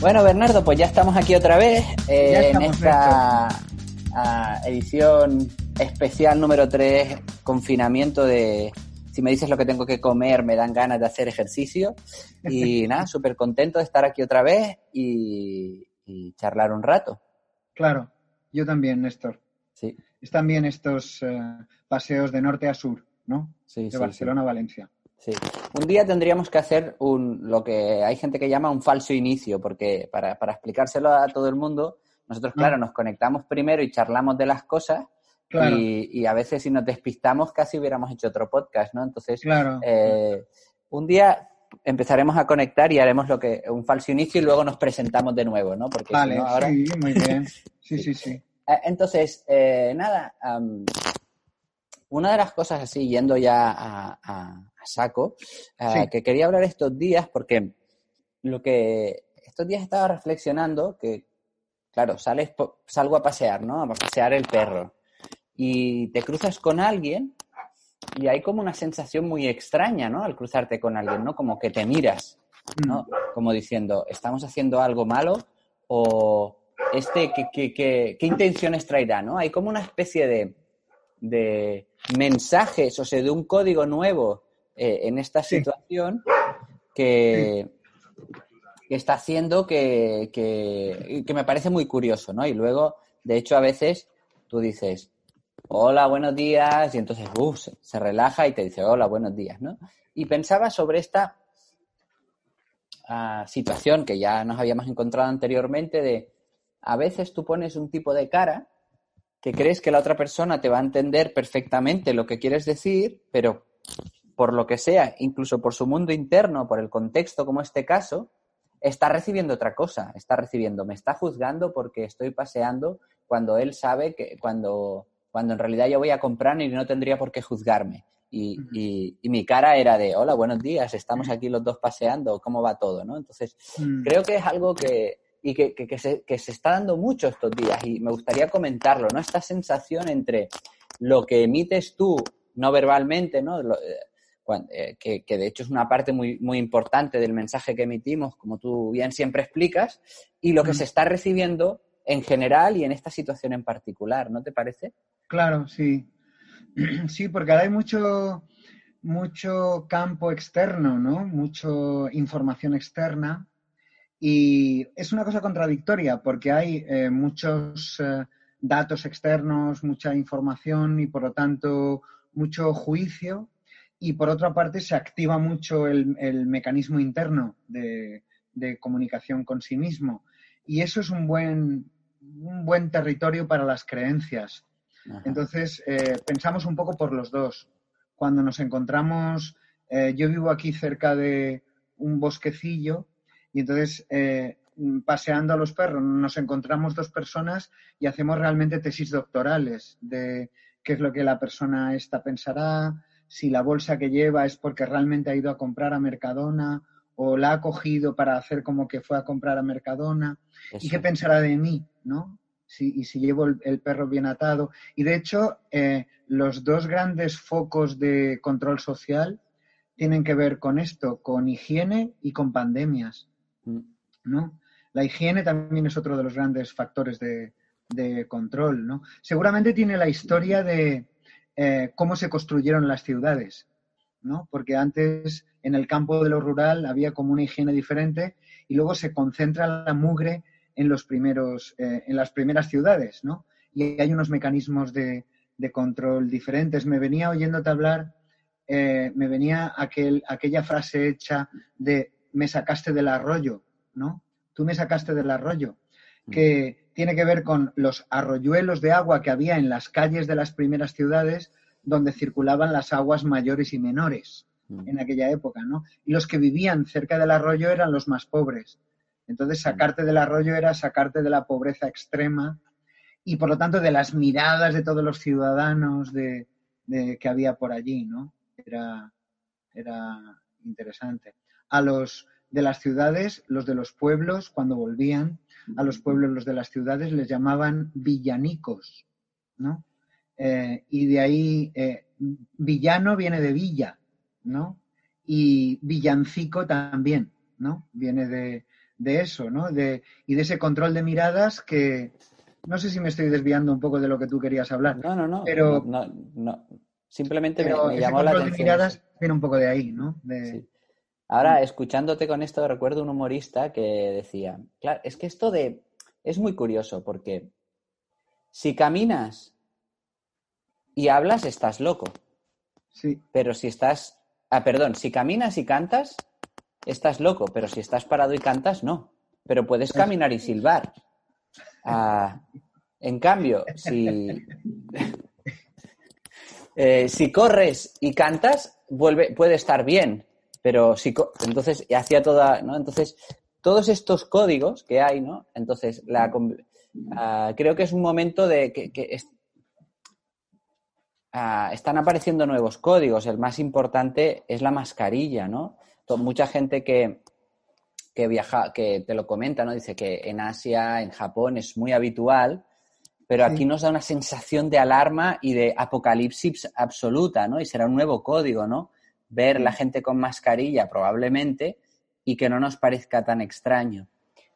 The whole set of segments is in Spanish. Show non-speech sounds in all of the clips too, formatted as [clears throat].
Bueno, Bernardo, pues ya estamos aquí otra vez eh, en esta ah, edición especial número 3, confinamiento de si me dices lo que tengo que comer, me dan ganas de hacer ejercicio. Y [laughs] nada, súper contento de estar aquí otra vez y, y, charlar un rato. Claro, yo también, Néstor. Sí. Están bien estos eh, paseos de norte a sur, ¿no? Sí, de sí, Barcelona a Valencia. Sí. Un día tendríamos que hacer un, lo que hay gente que llama un falso inicio, porque para, para explicárselo a todo el mundo, nosotros, claro, nos conectamos primero y charlamos de las cosas, Claro. y, y a veces si nos despistamos casi hubiéramos hecho otro podcast, ¿no? Entonces, Claro. eh, un día empezaremos a conectar y haremos lo que un falso inicio y luego nos presentamos de nuevo, ¿no? Porque si Vale, no, ahora... sí, muy bien. Sí, [laughs] sí, sí. Eh, Entonces, eh, nada, am, una de las cosas así, yendo ya a saco, Sí. que quería hablar estos días, porque lo que estos días estaba reflexionando, que, claro, sales, salgo a pasear, ¿no? A pasear el perro. Y te cruzas con alguien y hay como una sensación muy extraña, ¿no? Al cruzarte con alguien, ¿no? Como que te miras, ¿no? Como diciendo, ¿estamos haciendo algo malo? O este, ¿qué, qué, qué- qué intenciones traerá, no? Hay como una especie de, de mensajes, o sea, de un código nuevo eh, en esta Sí. situación que, que está haciendo que, que, que me parece muy curioso, ¿no? Y luego, de hecho, a veces tú dices, hola, buenos días, y entonces, se, se relaja y te dice, hola, buenos días, ¿no? Y pensaba sobre esta ah, situación que ya nos habíamos encontrado anteriormente de, a veces tú pones un tipo de cara que crees que la otra persona te va a entender perfectamente lo que quieres decir, pero por lo que sea, incluso por su mundo interno, por el contexto como este caso, está recibiendo otra cosa, está recibiendo, me está juzgando porque estoy paseando cuando él sabe que cuando, cuando en realidad yo voy a comprar y no tendría por qué juzgarme. Y, y- y mi cara era de, hola, buenos días, estamos aquí los dos paseando, ¿cómo va todo? ¿no? Entonces, Mm. creo que es algo que, y que, que- que se, que se está dando mucho estos días y me gustaría comentarlo, ¿no? Esta sensación entre lo que emites tú no verbalmente, ¿no? Lo- eh, que, que de hecho es una parte muy, muy importante del mensaje que emitimos, como tú bien siempre explicas, y lo que Mm. se está recibiendo en general y en esta situación en particular, ¿no te parece? Claro, sí. [clears throat] Sí, porque ahora hay mucho, mucho campo externo, ¿no? Mucho información externa. Y es una cosa contradictoria porque hay eh, muchos eh, datos externos, mucha información y por lo tanto mucho juicio. Y por otra parte se activa mucho el, el mecanismo interno de, de comunicación con sí mismo. Y eso es un buen, un buen territorio para las creencias. Ajá. Entonces, eh, pensamos un poco por los dos. Cuando nos encontramos, eh, yo vivo aquí cerca de un bosquecillo y entonces eh, paseando a los perros nos encontramos dos personas y hacemos realmente tesis doctorales de qué es lo que la persona esta pensará, si la bolsa que lleva es porque realmente ha ido a comprar a Mercadona o la ha cogido para hacer como que fue a comprar a Mercadona y qué pensará de mí, ¿no? Si, y si llevo el, el perro bien atado. Y de hecho, eh, los dos grandes focos de control social tienen que ver con esto, con higiene y con pandemias, Mm. ¿no? La higiene también es otro de los grandes factores de, de control, ¿no? Seguramente tiene la historia de eh, cómo se construyeron las ciudades, ¿no? Porque antes en el campo de lo rural había como una higiene diferente y luego se concentra la mugre en los primeros, eh, en las primeras ciudades, ¿no? Y hay unos mecanismos de, de control diferentes. Me venía oyéndote hablar, eh, me venía aquel, aquella frase hecha de me sacaste del arroyo, ¿no? Tú me sacaste del arroyo, que tiene que ver con los arroyuelos de agua que había en las calles de las primeras ciudades donde circulaban las aguas mayores y menores Mm. en aquella época, ¿no? Y los que vivían cerca del arroyo eran los más pobres. Entonces, sacarte del arroyo era sacarte de la pobreza extrema y, por lo tanto, de las miradas de todos los ciudadanos de, de- que había por allí, ¿no? Era, era interesante. A los de las ciudades, los de los pueblos, cuando volvían, a los pueblos, los de las ciudades, les llamaban villanicos, ¿no? Eh, y de ahí, eh, villano viene de villa, ¿no? Y villancico también, ¿no? Viene de, de eso, ¿no? De, y de ese control de miradas que, no sé si me estoy desviando un poco de lo que tú querías hablar, No, no, no. Pero- no, no. Simplemente me- pero me, ese llamó la control de atención. miradas viene un poco de ahí, ¿no? De, Sí. Ahora, escuchándote con esto, recuerdo un humorista que decía, claro, es que esto de... Es muy curioso porque si caminas y hablas, estás loco. sí, Pero si estás... Ah, perdón, si caminas y cantas, estás loco. Pero si estás parado y cantas, no. Pero puedes caminar y silbar. Ah, en cambio, si... [laughs] Eh, si corres y cantas, vuelve, puede estar bien, pero si co- entonces y hacía toda, ¿no? Entonces todos estos códigos que hay, ¿no? Entonces la ah, creo que es un momento de que, que es- ah, están apareciendo nuevos códigos. El más importante es la mascarilla, ¿no? To- Mucha gente que que viaja, que te lo comenta, ¿no? Dice que en Asia, en Japón es muy habitual pero Sí. aquí nos da una sensación de alarma y de apocalipsis absoluta, ¿no? Y será un nuevo código, ¿no? Ver la gente con mascarilla probablemente y que no nos parezca tan extraño.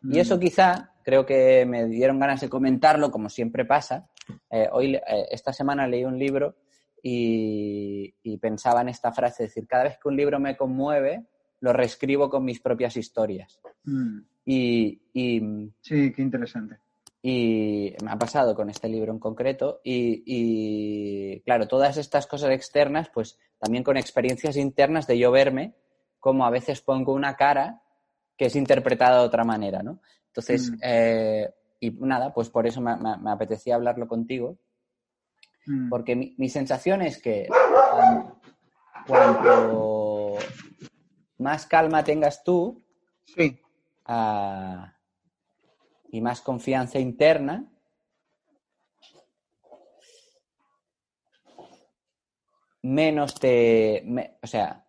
Y eso Mm. quizá, creo que me dieron ganas de comentarlo, como siempre pasa. Eh, hoy, eh, esta semana leí un libro y, y pensaba en esta frase, es decir, cada vez que un libro me conmueve, lo reescribo con mis propias historias. Mm, Y, y, sí, qué interesante. Y me ha pasado con este libro en concreto. Y, y, claro, todas estas cosas externas, pues también con experiencias internas de yo verme, como a veces pongo una cara que es interpretada de otra manera, ¿no? Entonces, Mm. eh, y nada, pues por eso me, me- me apetecía hablarlo contigo, Mm, porque mi, mi sensación es que um, cuanto más calma tengas tú, Sí, ah, y más confianza interna, menos te, me- o sea,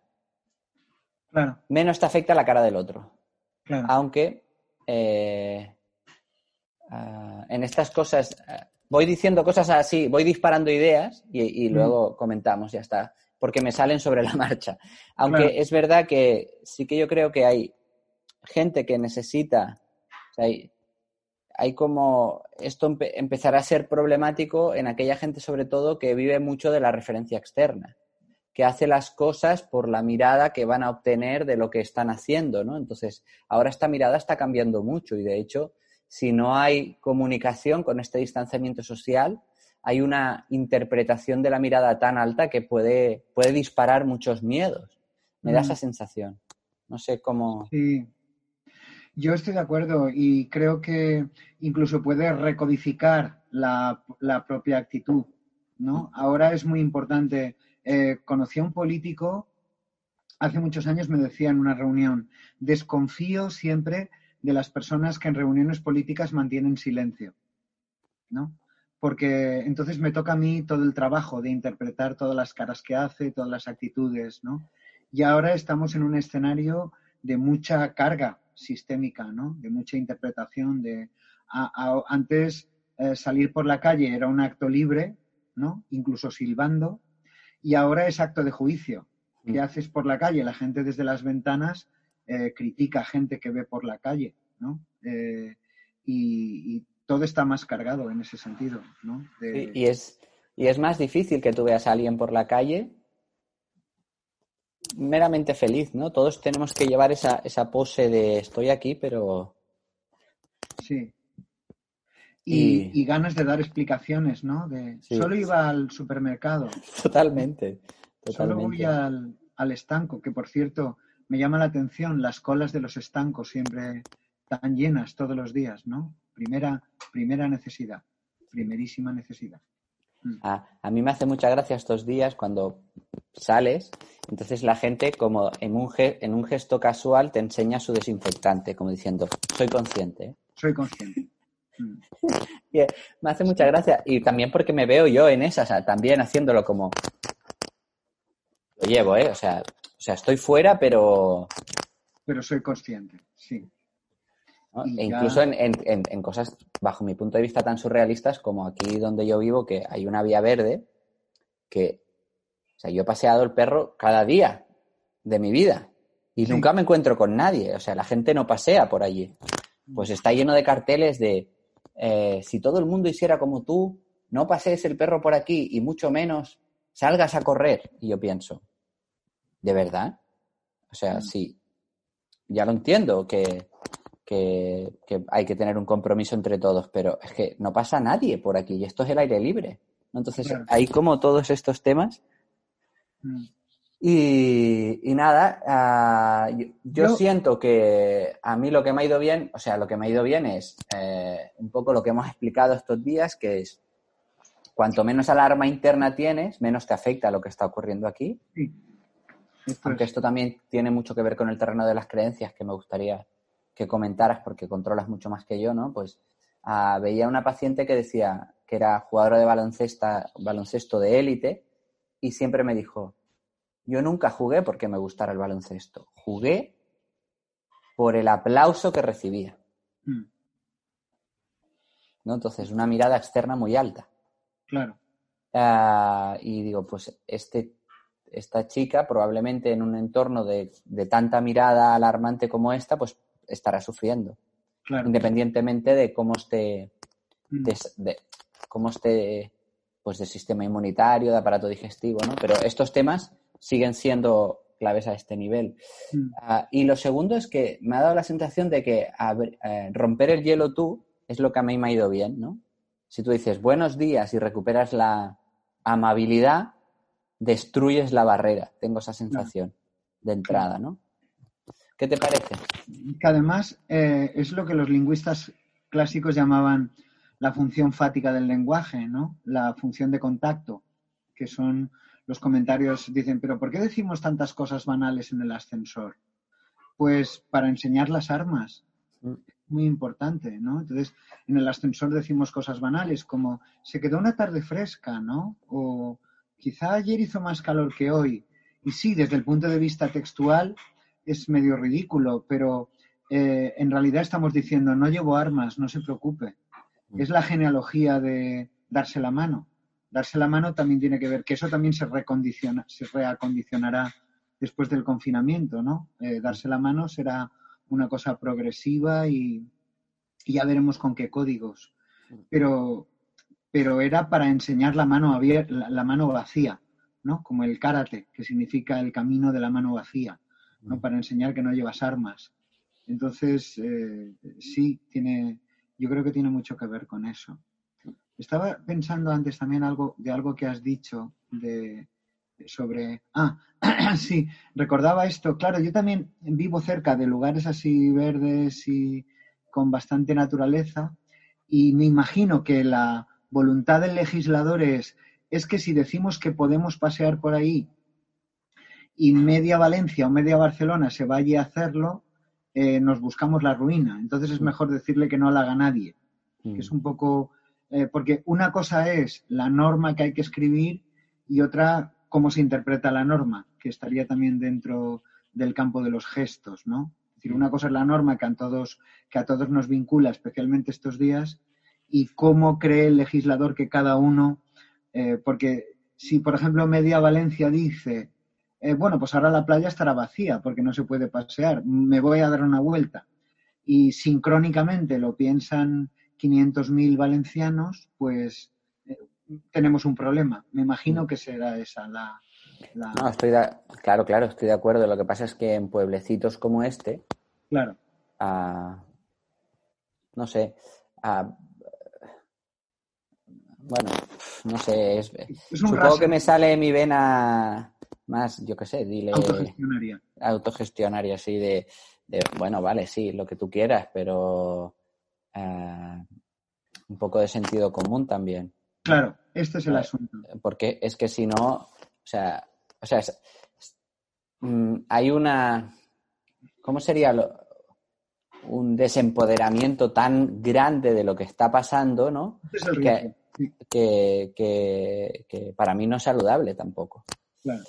claro, menos te afecta la cara del otro. claro. Aunque eh, ah, en estas cosas ah, voy diciendo cosas así, voy disparando ideas y, y Mm. luego comentamos, ya está, porque me salen sobre la [laughs] marcha. Aunque Claro. es verdad que sí que yo creo que hay gente que necesita, o sea, hay, hay como, esto empe- empezará a ser problemático en aquella gente sobre todo que vive mucho de la referencia externa que hace las cosas por la mirada que van a obtener de lo que están haciendo, ¿no? Entonces, ahora esta mirada está cambiando mucho y de hecho, si no hay comunicación con este distanciamiento social, hay una interpretación de la mirada tan alta que puede, puede disparar muchos miedos. Me da Mm. esa sensación. No sé cómo. Sí, yo estoy de acuerdo y creo que incluso puede recodificar la, propia actitud, ¿no? Ahora es muy importante. Eh, conocí a un político, hace muchos años me decía en una reunión, desconfío siempre de las personas que en reuniones políticas mantienen silencio, ¿no? Porque entonces me toca a mí todo el trabajo de interpretar todas las caras que hace, todas las actitudes, ¿no? Y ahora estamos en un escenario de mucha carga sistémica, ¿no? De mucha interpretación. De a- a- antes eh, salir por la calle era un acto libre, ¿no? Incluso silbando, y ahora es acto de juicio. ¿Qué Mm. haces por la calle? La gente desde las ventanas eh, critica a gente que ve por la calle, ¿no? Eh, y, y todo está más cargado en ese sentido, ¿no? De- y, es, y es más difícil que tú veas a alguien por la calle meramente feliz, ¿no? Todos tenemos que llevar esa, esa pose de estoy aquí, pero Sí. Y- Y, y ganas de dar explicaciones, ¿no? De Sí. solo iba al supermercado, [laughs] totalmente, solo voy totalmente. al, al estanco, que por cierto, me llama la atención las colas de los estancos siempre tan llenas todos los días, ¿no? Primera, primera necesidad, primerísima necesidad. Mm. A, mí me hace mucha gracia estos días cuando sales, entonces la gente como en un, en un gesto casual te enseña su desinfectante, como diciendo, soy consciente. Soy consciente. Mm. [laughs] Me hace mucha gracia y también porque me veo yo en esa, o sea, también haciéndolo como... Lo llevo, ¿eh? O sea, o sea, estoy fuera, pero... Pero soy consciente, sí. E incluso en, cosas, bajo mi punto de vista, tan surrealistas como aquí donde yo vivo, que hay una vía verde que, o sea, yo he paseado el perro cada día de mi vida y nunca me encuentro con nadie, o sea, la gente no pasea por allí. Pues está lleno de carteles de, eh, si todo el mundo hiciera como tú, no pasees el perro por aquí y mucho menos salgas a correr. Y yo pienso, ¿de verdad? O sea, mm. sí, ya lo entiendo que que, hay que tener un compromiso entre todos, pero es que no pasa nadie por aquí y esto es el aire libre. Entonces, hay como todos estos temas. Mm. Y, nada, ah, yo, siento que a mí lo que me ha ido bien, o sea, lo que me ha ido bien es eh, un poco lo que hemos explicado estos días, que es cuanto menos alarma interna tienes, menos te afecta lo que está ocurriendo aquí. Aunque esto también tiene mucho que ver con el terreno de las creencias, que me gustaría que comentaras, porque controlas mucho más que yo, ¿no? Pues ah, veía una paciente que decía que era jugadora de baloncesto de élite y siempre me dijo, yo nunca jugué porque me gustara el baloncesto, jugué por el aplauso que recibía. Hmm. ¿No? Entonces, una mirada externa muy alta. Claro. Ah, y digo, pues este, esta chica probablemente en un entorno de, de, tanta mirada alarmante como esta, pues estará sufriendo. Independientemente de cómo esté, mm. de, cómo esté, pues, de sistema inmunitario, de aparato digestivo, ¿no? Pero estos temas siguen siendo claves a este nivel. Mm. Ah, y lo segundo es que me ha dado la sensación de que eh, romper el hielo tú es lo que a mí me ha ido bien, ¿no? Si tú dices buenos días y recuperas la amabilidad, destruyes la barrera. Tengo esa sensación de entrada, ¿no? ¿Qué te parece? Que además eh, es lo que los lingüistas clásicos llamaban la función fática del lenguaje, ¿no? La función de contacto, que son los comentarios, dicen, pero ¿por qué decimos tantas cosas banales en el ascensor? Pues para enseñar las armas. Mm. Muy importante, ¿no? Entonces, en el ascensor decimos cosas banales como se quedó una tarde fresca, ¿no? O quizá ayer hizo más calor que hoy. Y sí, desde el punto de vista textual, es medio ridículo, pero eh, en realidad estamos diciendo, no llevo armas, no se preocupe. Es la genealogía de darse la mano. Darse la mano también tiene que ver, que eso también se recondiciona, se reacondicionará después del confinamiento, ¿no? Eh, darse la mano será una cosa progresiva y, ya veremos con qué códigos. Pero, pero era para enseñar la mano, abierta, la mano vacía, ¿no? Como el karate, que significa el camino de la mano vacía. ¿No? para enseñar que no llevas armas. Entonces, eh, sí, tiene, yo creo que tiene mucho que ver con eso. Estaba pensando antes también algo de algo que has dicho de, sobre. Ah, [clears throat] sí, recordaba esto. Claro, yo también vivo cerca de lugares así verdes y con bastante naturaleza y me imagino que la voluntad del legislador es, es que si decimos que podemos pasear por ahí y media Valencia o media Barcelona se vaya a hacerlo, eh, nos buscamos la ruina. Entonces es mejor decirle que no la haga nadie. Que es mm. un poco. Eh, porque una cosa es la norma que hay que escribir y otra cómo se interpreta la norma, que estaría también dentro del campo de los gestos, ¿no? Es decir, una cosa es la norma que a todos, que a todos nos vincula, especialmente estos días, y cómo cree el legislador que cada uno, eh, porque si, por ejemplo, Media Valencia dice eh, bueno, pues ahora la playa estará vacía porque no se puede pasear, me voy a dar una vuelta. Y sincrónicamente lo piensan 500.000 valencianos, pues eh, tenemos un problema. Me imagino que será esa la... No, estoy claro, claro, estoy de acuerdo. Lo que pasa es que en pueblecitos como este, claro. no sé, bueno, no sé, es, supongo que me sale mi vena más, yo qué sé, dile... Autogestionaria. Autogestionaria, sí, de, bueno, vale, sí, lo que tú quieras, pero eh, un poco de sentido común también. Claro, este es el asunto. Porque es que si no, o sea, o sea, mm, hay una, ¿cómo sería lo, un desempoderamiento tan grande de lo que está pasando, ¿no? que, que, para mí no es saludable tampoco. Claro.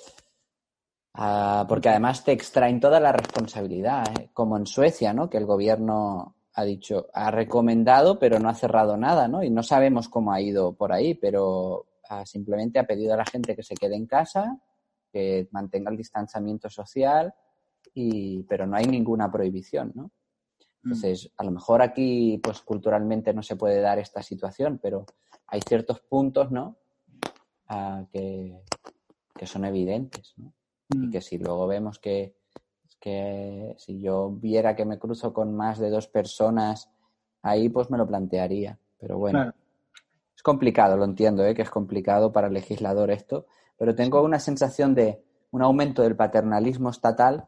Ah, porque además te extraen toda la responsabilidad, ¿eh? como en Suecia, ¿no? Que el gobierno ha dicho, ha recomendado, pero no ha cerrado nada, ¿no? Y no sabemos cómo ha ido por ahí, pero ah, simplemente ha pedido a la gente que se quede en casa, que mantenga el distanciamiento social, y, pero no hay ninguna prohibición, ¿no? Mm. Entonces, a lo mejor aquí, pues culturalmente no se puede dar esta situación, pero hay ciertos puntos, ¿no? Ah, que, que son evidentes, ¿no? Y mm. que si luego vemos que, que si yo viera que me cruzo con más de dos personas ahí, pues me lo plantearía. Pero bueno, es complicado, lo entiendo, ¿eh? que es complicado para el legislador esto, pero tengo una sensación de un aumento del paternalismo estatal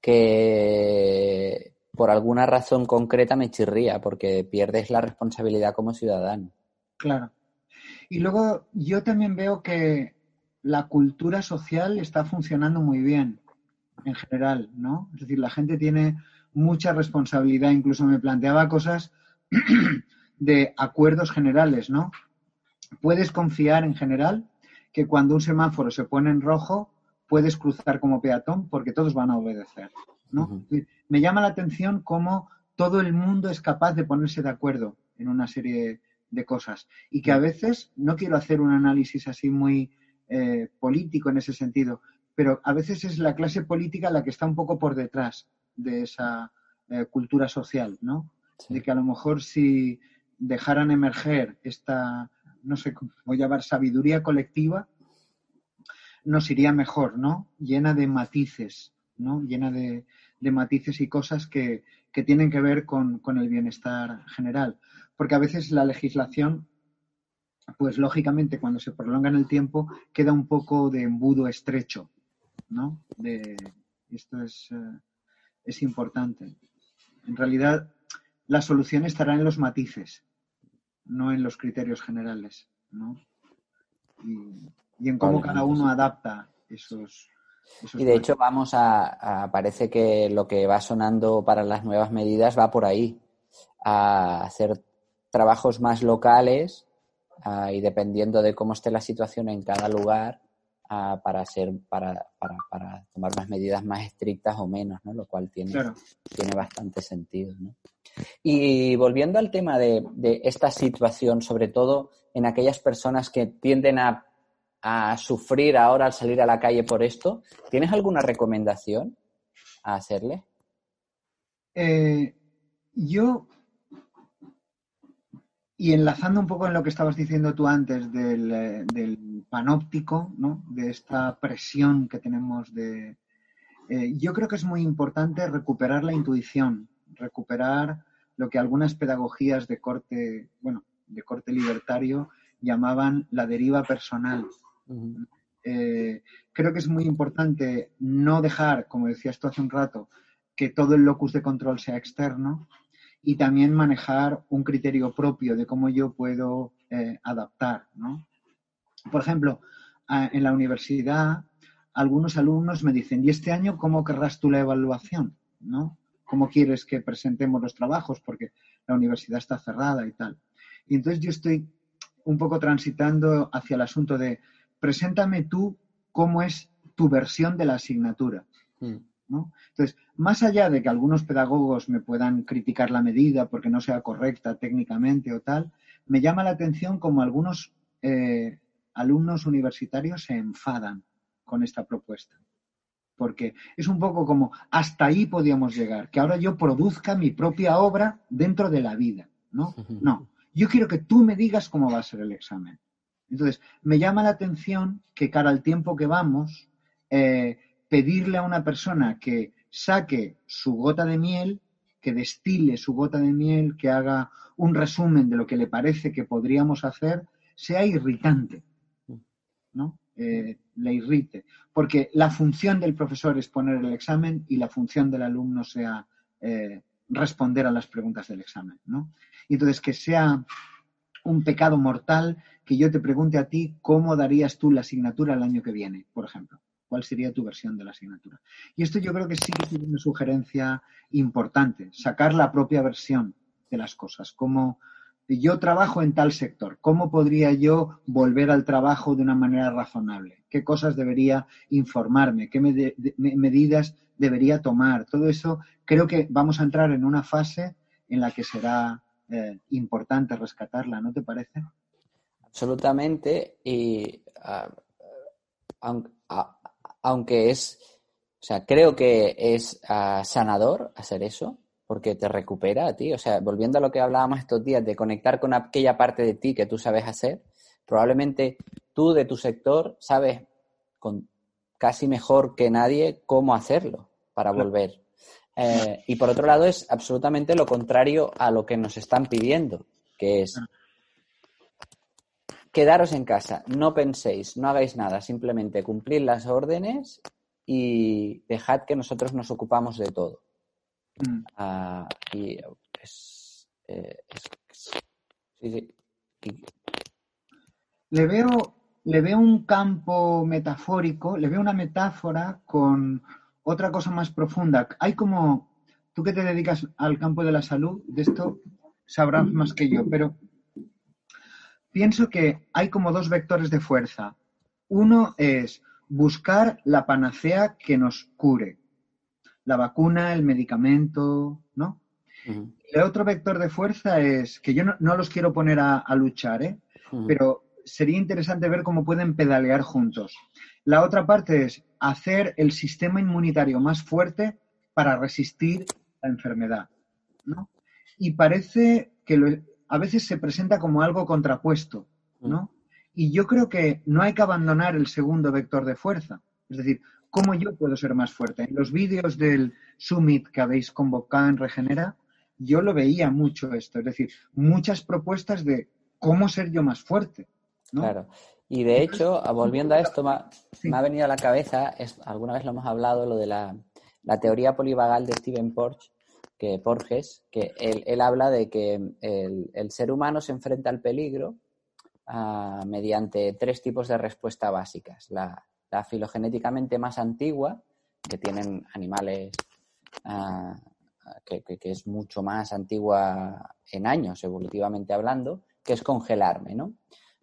que por alguna razón concreta me chirría, porque pierdes la responsabilidad como ciudadano. Claro. Y luego yo también veo que la cultura social está funcionando muy bien en general, ¿no? Es decir, la gente tiene mucha responsabilidad, incluso me planteaba cosas [clears throat] de acuerdos generales, ¿no? Puedes confiar en general que cuando un semáforo se pone en rojo, puedes cruzar como peatón porque todos van a obedecer, ¿no? Me llama la atención cómo todo el mundo es capaz de ponerse de acuerdo en una serie de cosas y que a veces, no quiero hacer un análisis así muy eh, político en ese sentido, pero a veces es la clase política la que está un poco por detrás de esa eh, cultura social, ¿no? De que a lo mejor si dejaran emerger esta, no sé cómo llamar, sabiduría colectiva, nos iría mejor, ¿no? Llena de matices, ¿no? Llena de, matices y cosas que, tienen que ver con, con, el bienestar general. Porque a veces la legislación pues lógicamente cuando se prolonga en el tiempo queda un poco de embudo estrecho, ¿no? De, esto es, eh, es importante. En realidad, la solución estará en los matices, no en los criterios generales, ¿no? Y, en cómo cada uno adapta esos, y de hecho vamos a, parece que lo que va sonando para las nuevas medidas va por ahí, a hacer trabajos más locales Ah, y dependiendo de cómo esté la situación en cada lugar, ah, para, ser, para, para, para, tomar unas medidas más estrictas o menos, ¿no? lo cual tiene, tiene bastante sentido. ¿no? Y volviendo al tema de, de, esta situación, sobre todo en aquellas personas que tienden a, a sufrir ahora al salir a la calle por esto, ¿tienes alguna recomendación a hacerle? Eh, yo y enlazando un poco en lo que estabas diciendo tú antes del, eh, panóptico, ¿no? de esta presión que tenemos de... Eh, yo creo que es muy importante recuperar la intuición, recuperar lo que algunas pedagogías de corte, bueno, de corte libertario llamaban la deriva personal. Eh, creo que es muy importante no dejar, como decías tú hace un rato, que todo el locus de control sea externo, y también manejar un criterio propio de cómo yo puedo eh, adaptar. ¿no? Por ejemplo, en la universidad, algunos alumnos me dicen, ¿y este año cómo querrás tú la evaluación? ¿no? ¿Cómo quieres que presentemos los trabajos? Porque la universidad está cerrada y tal. Y entonces yo estoy un poco transitando hacia el asunto de, preséntame tú cómo es tu versión de la asignatura. Mm. Entonces, más allá de que algunos pedagogos me puedan criticar la medida porque no sea correcta técnicamente o tal, me llama la atención como algunos eh, alumnos universitarios se enfadan con esta propuesta. Porque es un poco como hasta ahí podíamos llegar, que ahora yo produzca mi propia obra dentro de la vida, ¿no? No, yo quiero que tú me digas cómo va a ser el examen. Entonces, me llama la atención que cara al tiempo que vamos, eh, pedirle a una persona que saque su gota de miel, que destile su gota de miel, que haga un resumen de lo que le parece que podríamos hacer, sea irritante. ¿no? Eh, le irrite, porque la función del profesor es poner el examen y la función del alumno sea eh, responder a las preguntas del examen, ¿no? Y entonces que sea un pecado mortal que yo te pregunte a ti cómo darías tú la asignatura el año que viene, por ejemplo. ¿Cuál sería tu versión de la asignatura? Y esto yo creo que sí que tiene una sugerencia importante, sacar la propia versión de las cosas, como yo trabajo en tal sector, ¿cómo podría yo volver al trabajo de una manera razonable? ¿Qué cosas debería informarme? ¿Qué medidas debería tomar? Todo eso creo que vamos a entrar en una fase en la que será eh, importante rescatarla, ¿no te parece? Absolutamente. Y ah, aunque es, o sea, creo que es ah, sanador hacer eso, porque te recupera a ti. O sea, volviendo a lo que hablábamos estos días de conectar con aquella parte de ti que tú sabes hacer, probablemente tú de tu sector sabes con casi mejor que nadie cómo hacerlo para volver. Eh, y por otro lado es absolutamente lo contrario a lo que nos están pidiendo, que es quedaros en casa, no penséis, no hagáis nada, simplemente cumplir las órdenes y dejad que nosotros nos ocupamos de todo. Mm. Ah, y es, eh, sí, sí. Le veo, le veo un campo metafórico, le veo una metáfora con otra cosa más profunda. Hay como, tú que te dedicas al campo de la salud, de esto sabrás más que yo, pero pienso que hay como dos vectores de fuerza. Uno es buscar la panacea que nos cure, la vacuna, el medicamento, ¿no? El otro vector de fuerza es, que yo no, los quiero poner a, luchar, ¿eh? pero sería interesante ver cómo pueden pedalear juntos. La otra parte es hacer el sistema inmunitario más fuerte para resistir la enfermedad. ¿no? Y parece que a veces se presenta como algo contrapuesto. ¿no? Y yo creo que no hay que abandonar el segundo vector de fuerza. Es decir, ¿Cómo yo puedo ser más fuerte? En los vídeos del Summit que habéis convocado en Regenera, yo lo veía mucho esto, es decir, muchas propuestas de cómo ser yo más fuerte. Claro. Y de hecho, volviendo a esto, me ha, venido a la cabeza, alguna vez lo hemos hablado, lo de la, teoría polivagal de Steven Porges, que Porges, que él, habla de que el, ser humano se enfrenta al peligro ah, mediante tres tipos de respuesta básicas. La, filogenéticamente más antigua, que tienen animales ah, que, es mucho más antigua en años, evolutivamente hablando, que es congelarme, ¿no?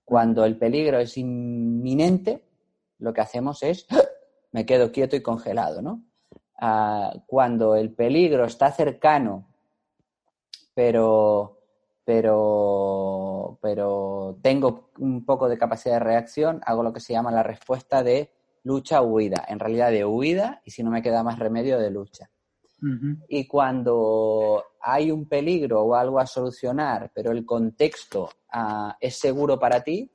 Cuando el peligro es inminente, lo que hacemos es ¡ah! me quedo quieto y congelado, ¿no? Cuando el peligro está cercano, pero, pero, pero tengo un poco de capacidad de reacción, hago lo que se llama la respuesta de lucha huida, en realidad de huida y si no me queda más remedio de lucha. Y cuando hay un peligro o algo a solucionar, pero el contexto ah, es seguro para ti,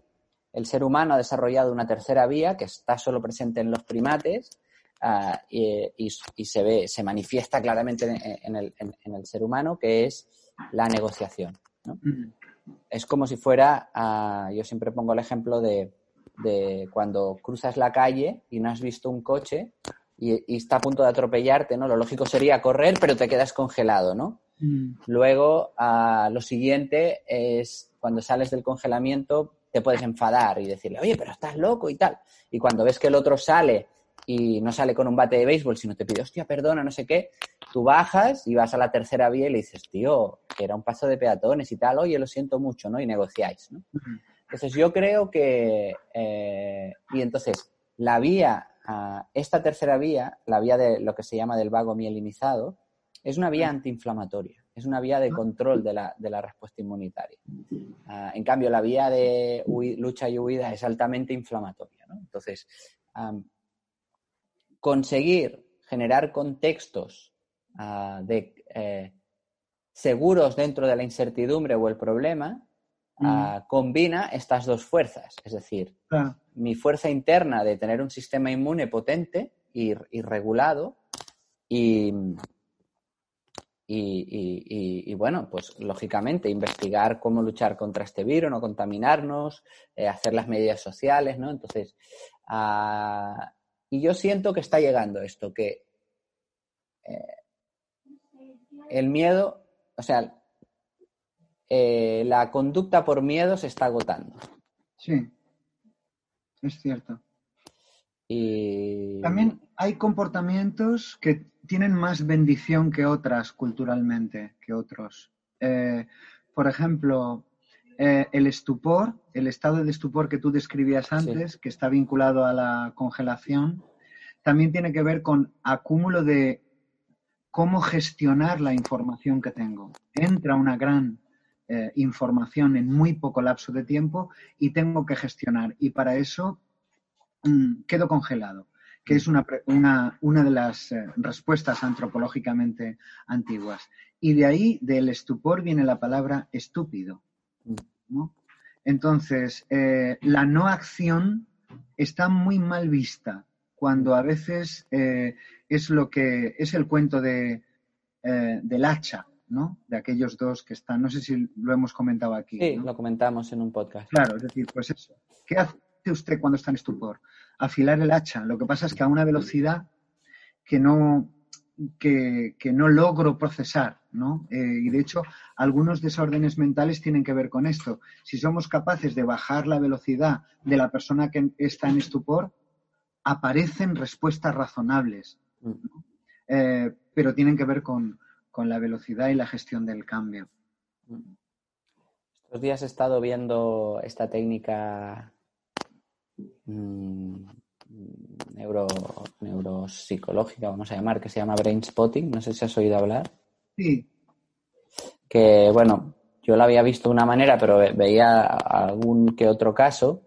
el ser humano ha desarrollado una tercera vía que está solo presente en los primates ah, y, se ve, se manifiesta claramente en, el, ser humano, que es la negociación. Es como si fuera, ah, yo siempre pongo el ejemplo de, de cuando cruzas la calle y no has visto un coche y, está a punto de atropellarte, ¿no? Lo lógico sería correr, pero te quedas congelado, ¿no? Mm. Luego, lo siguiente es cuando sales del congelamiento, te puedes enfadar y decirle, oye, pero estás loco y tal. Y cuando ves que el otro sale y no sale con un bate de béisbol, sino te pide, hostia, perdona, no sé qué, tú bajas y vas a la tercera vía y le dices, tío, que era un paso de peatones y tal, oye, lo siento mucho, ¿no? Y negociáis, ¿no? Entonces yo creo que, eh, y entonces la vía, esta tercera vía, la vía de lo que se llama del vago mielinizado, es una vía antiinflamatoria, es una vía de control de la, respuesta inmunitaria. Ah, en cambio, la vía de lucha y huida es altamente inflamatoria. Entonces, conseguir generar contextos ah, de, eh, seguros dentro de la incertidumbre o el problema Ah, combina estas dos fuerzas, es decir, mi fuerza interna de tener un sistema inmune potente y, regulado y, y, bueno, pues lógicamente investigar cómo luchar contra este virus, no contaminarnos, eh, hacer las medidas sociales, ¿no? Entonces, y yo siento que está llegando esto, que eh, el miedo, o sea, eh, la conducta por miedo se está agotando. Sí, es cierto. Y... También hay comportamientos que tienen más bendición que otras culturalmente, que otros. Eh, por ejemplo, eh, el estupor, el estado de estupor que tú describías antes, que está vinculado a la congelación, también tiene que ver con acúmulo de cómo gestionar la información que tengo. Entra una gran eh, información en muy poco lapso de tiempo y tengo que gestionar. Y para eso mm, quedo congelado, que es una, una, de las eh, respuestas antropológicamente antiguas. Y de ahí, del estupor, viene la palabra estúpido. Entonces, eh, la no acción está muy mal vista cuando a veces es lo que es el cuento de, eh, del hacha, ¿no? De aquellos dos que están, no sé si lo hemos comentado aquí. Sí, lo comentamos en un podcast. Claro, es decir, pues eso. ¿Qué hace usted cuando está en estupor? Afilar el hacha. Lo que pasa es que a una velocidad que no, que, no logro procesar, ¿no? Eh, y de hecho, algunos desórdenes mentales tienen que ver con esto. Si somos capaces de bajar la velocidad de la persona que está en estupor, aparecen respuestas razonables. Eh, pero tienen que ver con, la velocidad y la gestión del cambio. Estos días he estado viendo esta técnica mm, neuro, neuropsicológica, vamos a llamar, que se llama brain spotting. No sé si has oído hablar. Sí. Que, bueno, yo la había visto de una manera, pero veía algún que otro caso.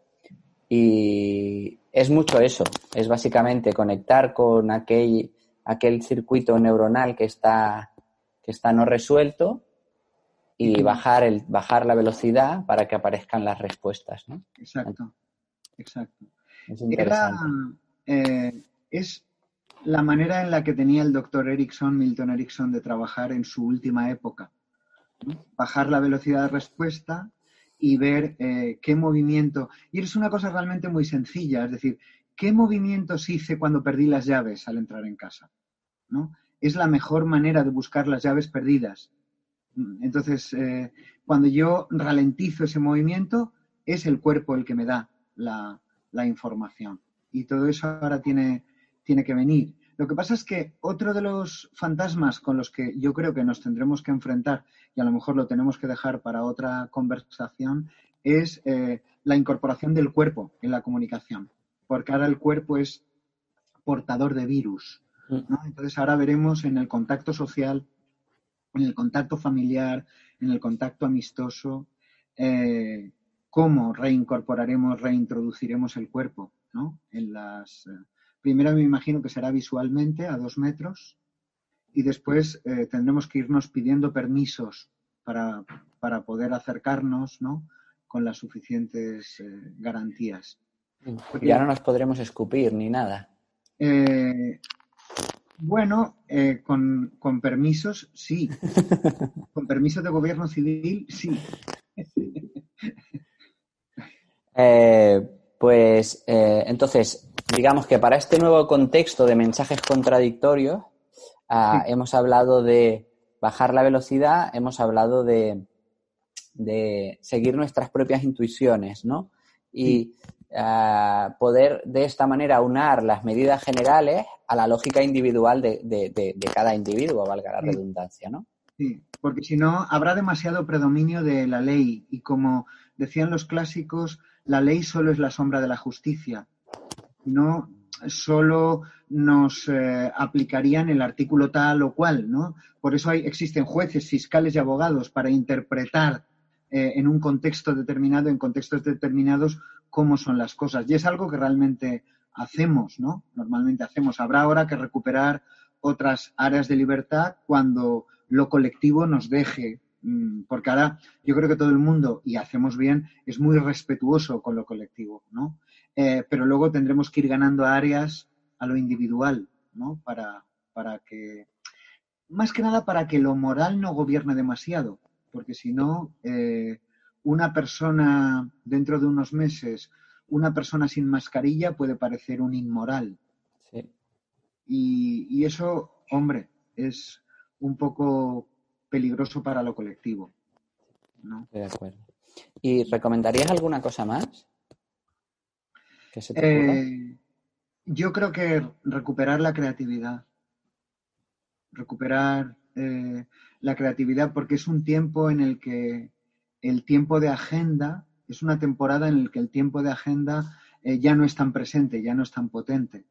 Y es mucho eso. Es básicamente conectar con aquel aquel circuito neuronal que está, que está no resuelto y bajar, el, bajar la velocidad para que aparezcan las respuestas. ¿no? Exacto, exacto. Es interesante. Eh, es la manera en la que tenía el doctor Erickson, Milton Erickson, de trabajar en su última época. Bajar la velocidad de respuesta y ver eh, qué movimiento. Y es una cosa realmente muy sencilla, es decir, ¿qué movimientos hice cuando perdí las llaves al entrar en casa? Es la mejor manera de buscar las llaves perdidas. Entonces, eh, cuando yo ralentizo ese movimiento, es el cuerpo el que me da la, información. Y todo eso ahora tiene, tiene que venir. Lo que pasa es que otro de los fantasmas con los que yo creo que nos tendremos que enfrentar, y a lo mejor lo tenemos que dejar para otra conversación, es eh, la incorporación del cuerpo en la comunicación. Porque ahora el cuerpo es portador de virus. Entonces ahora veremos en el contacto social, en el contacto familiar, en el contacto amistoso, eh, cómo reincorporaremos, reintroduciremos el cuerpo, ¿no? En las, eh, primero me imagino que será visualmente a dos metros y después eh, tendremos que irnos pidiendo permisos para, poder acercarnos, ¿no? Con las suficientes garantías. ya no nos podremos escupir ni nada. Bueno, eh, con, permisos, sí. [laughs] con permisos de gobierno civil, sí. [laughs] Eh, pues eh, entonces, digamos que para este nuevo contexto de mensajes contradictorios, ah, hemos hablado de bajar la velocidad, hemos hablado de, de seguir nuestras propias intuiciones, ¿no? Y poder de esta manera unar las medidas generales a la lógica individual de, cada individuo, valga la redundancia, ¿no? Sí, porque si no, habrá demasiado predominio de la ley y como decían los clásicos, la ley solo es la sombra de la justicia. No solo nos eh, aplicarían el artículo tal o cual, ¿no? Por eso hay, existen jueces, fiscales y abogados para interpretar eh, en un contexto determinado, en contextos determinados, cómo son las cosas. Y es algo que realmente hacemos, ¿no? Normalmente hacemos. Habrá ahora que recuperar otras áreas de libertad cuando lo colectivo nos deje, porque ahora yo creo que todo el mundo, y hacemos bien, es muy respetuoso con lo colectivo, ¿no? Eh, pero luego tendremos que ir ganando áreas a lo individual, ¿no? Para, para que, más que nada para que lo moral no gobierne demasiado, porque si no, eh, una persona dentro de unos meses una persona sin mascarilla puede parecer un inmoral. Sí. Y, y eso, hombre, es un poco peligroso para lo colectivo. ¿no? De acuerdo. ¿Y recomendarías alguna cosa más? ¿Que se te? Eh, yo creo que recuperar la creatividad. Recuperar eh, la creatividad porque es un tiempo en el que el tiempo de agenda, es una temporada en la que el tiempo de agenda eh, ya no es tan presente, ya no es tan potente.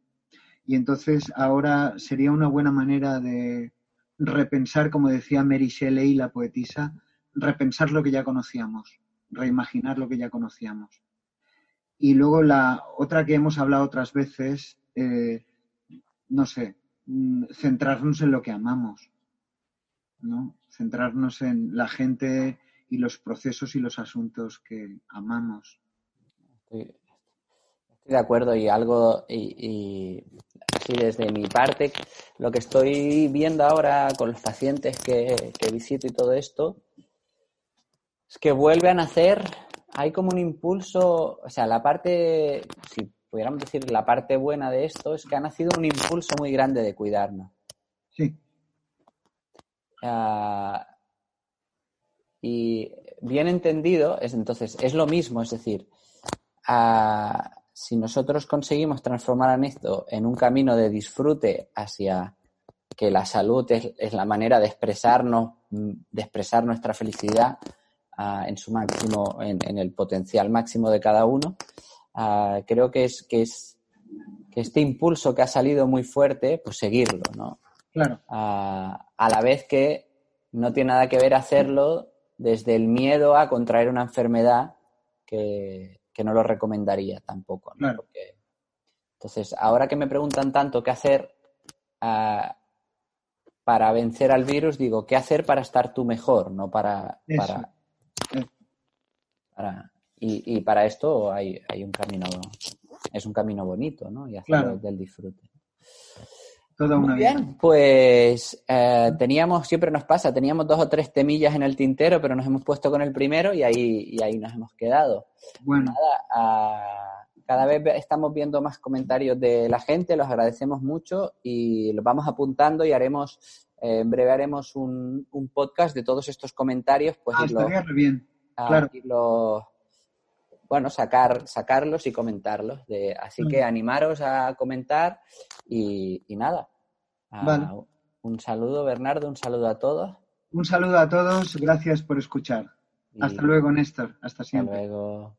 Y entonces ahora sería una buena manera de repensar, como decía Mary Shelley, la poetisa, repensar lo que ya conocíamos, reimaginar lo que ya conocíamos. Y luego la otra que hemos hablado otras veces, eh, no sé, mm, centrarnos en lo que amamos, ¿no? Centrarnos en la gente y los procesos y los asuntos que amamos. Estoy, de acuerdo y algo, y así desde mi parte, lo que estoy viendo ahora con los pacientes que, que visito y todo esto, es que vuelve a nacer, hay como un impulso, o sea, la parte, si pudiéramos decir la parte buena de esto, es que ha nacido un impulso muy grande de cuidarnos. Sí, Ah, y bien entendido, es entonces, es lo mismo, es decir, ah, si nosotros conseguimos transformar en esto en un camino de disfrute hacia que la salud es, es la manera de expresarnos, mm, de expresar nuestra felicidad ah, en su máximo, en, en el potencial máximo de cada uno, ah, creo que es, que es que este impulso que ha salido muy fuerte, pues seguirlo, ¿no? claro. a, a la vez que no tiene nada que ver hacerlo desde el miedo a contraer una enfermedad que, que no lo recomendaría tampoco. ¿no? Claro. Porque- entonces, ahora que me preguntan tanto qué hacer ah, para vencer al virus, digo, ¿qué hacer para estar tú mejor? No para... Para- y, y para esto hay, hay un camino, es un camino bonito, ¿no? Y hacerlo Claro. del disfrute. Toda una Muy vida. bien, pues eh, teníamos, siempre nos pasa, teníamos dos o tres temillas en el tintero, pero nos hemos puesto con el primero y ahí, y ahí nos hemos quedado. Bueno, Nada, ah, cada vez ve- estamos viendo más comentarios de la gente, los agradecemos mucho y los vamos apuntando y haremos, eh, en breve haremos un, un podcast de todos estos comentarios, pues ah, irlo- bien. a claro. irlo- bueno, sacar, sacarlos y comentarlos. De, así que Mm. animaros a comentar y, y nada. Ah, Vale. Un saludo, Bernardo, un saludo a todos. Un saludo a todos, gracias por escuchar. y Hasta luego, Néstor. Hasta Hasta siempre. luego.